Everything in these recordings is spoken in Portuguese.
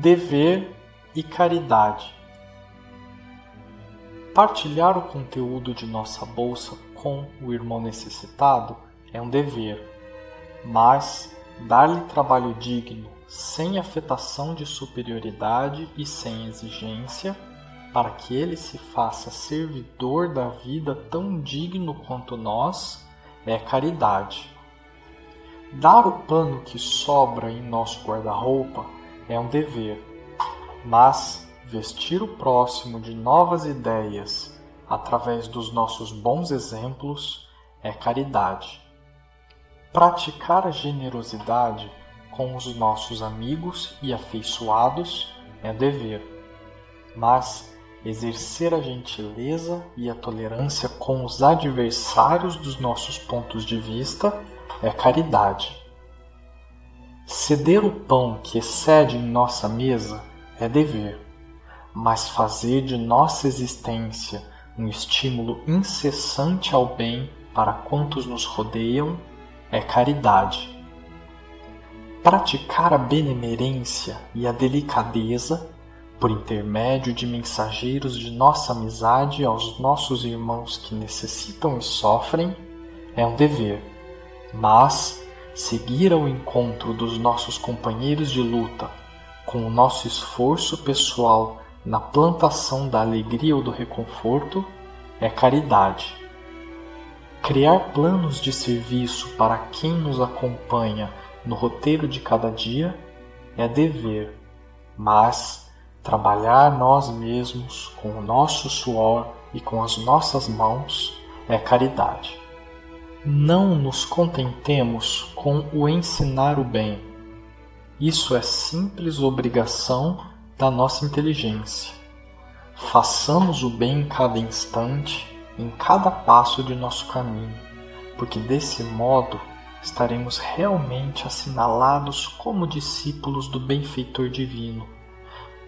dever e caridade. Partilhar o conteúdo de nossa bolsa com o irmão necessitado é um dever, mas dar-lhe trabalho digno, sem afetação de superioridade e sem exigência, para que ele se faça servidor da vida tão digno quanto nós, é caridade. Dar o pano que sobra em nosso guarda-roupa é um dever, mas vestir o próximo de novas ideias através dos nossos bons exemplos é caridade. Praticar a generosidade com os nossos amigos e afeiçoados é dever, mas exercer a gentileza e a tolerância com os adversários dos nossos pontos de vista é caridade. Ceder o pão que excede em nossa mesa é dever, mas fazer de nossa existência um estímulo incessante ao bem para quantos nos rodeiam é caridade. Praticar a benemerência e a delicadeza por intermédio de mensageiros de nossa amizade aos nossos irmãos que necessitam e sofrem é um dever, mas seguir ao encontro dos nossos companheiros de luta com o nosso esforço pessoal na plantação da alegria ou do reconforto é caridade. Criar planos de serviço para quem nos acompanha no roteiro de cada dia é dever, mas trabalhar nós mesmos com o nosso suor e com as nossas mãos é caridade. Não nos contentemos com o ensinar o bem. Isso é simples obrigação da nossa inteligência. Façamos o bem em cada instante, em cada passo de nosso caminho, porque desse modo estaremos realmente assinalados como discípulos do benfeitor divino,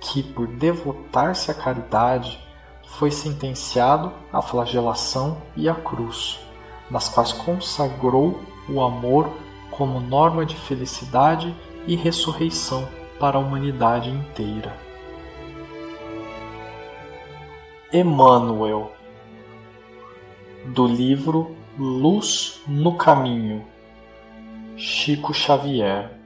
que, por devotar-se à caridade, foi sentenciado à flagelação e à cruz, nas quais consagrou o amor como norma de felicidade e ressurreição para a humanidade inteira. Emmanuel, do livro Luz no Caminho, Chico Xavier.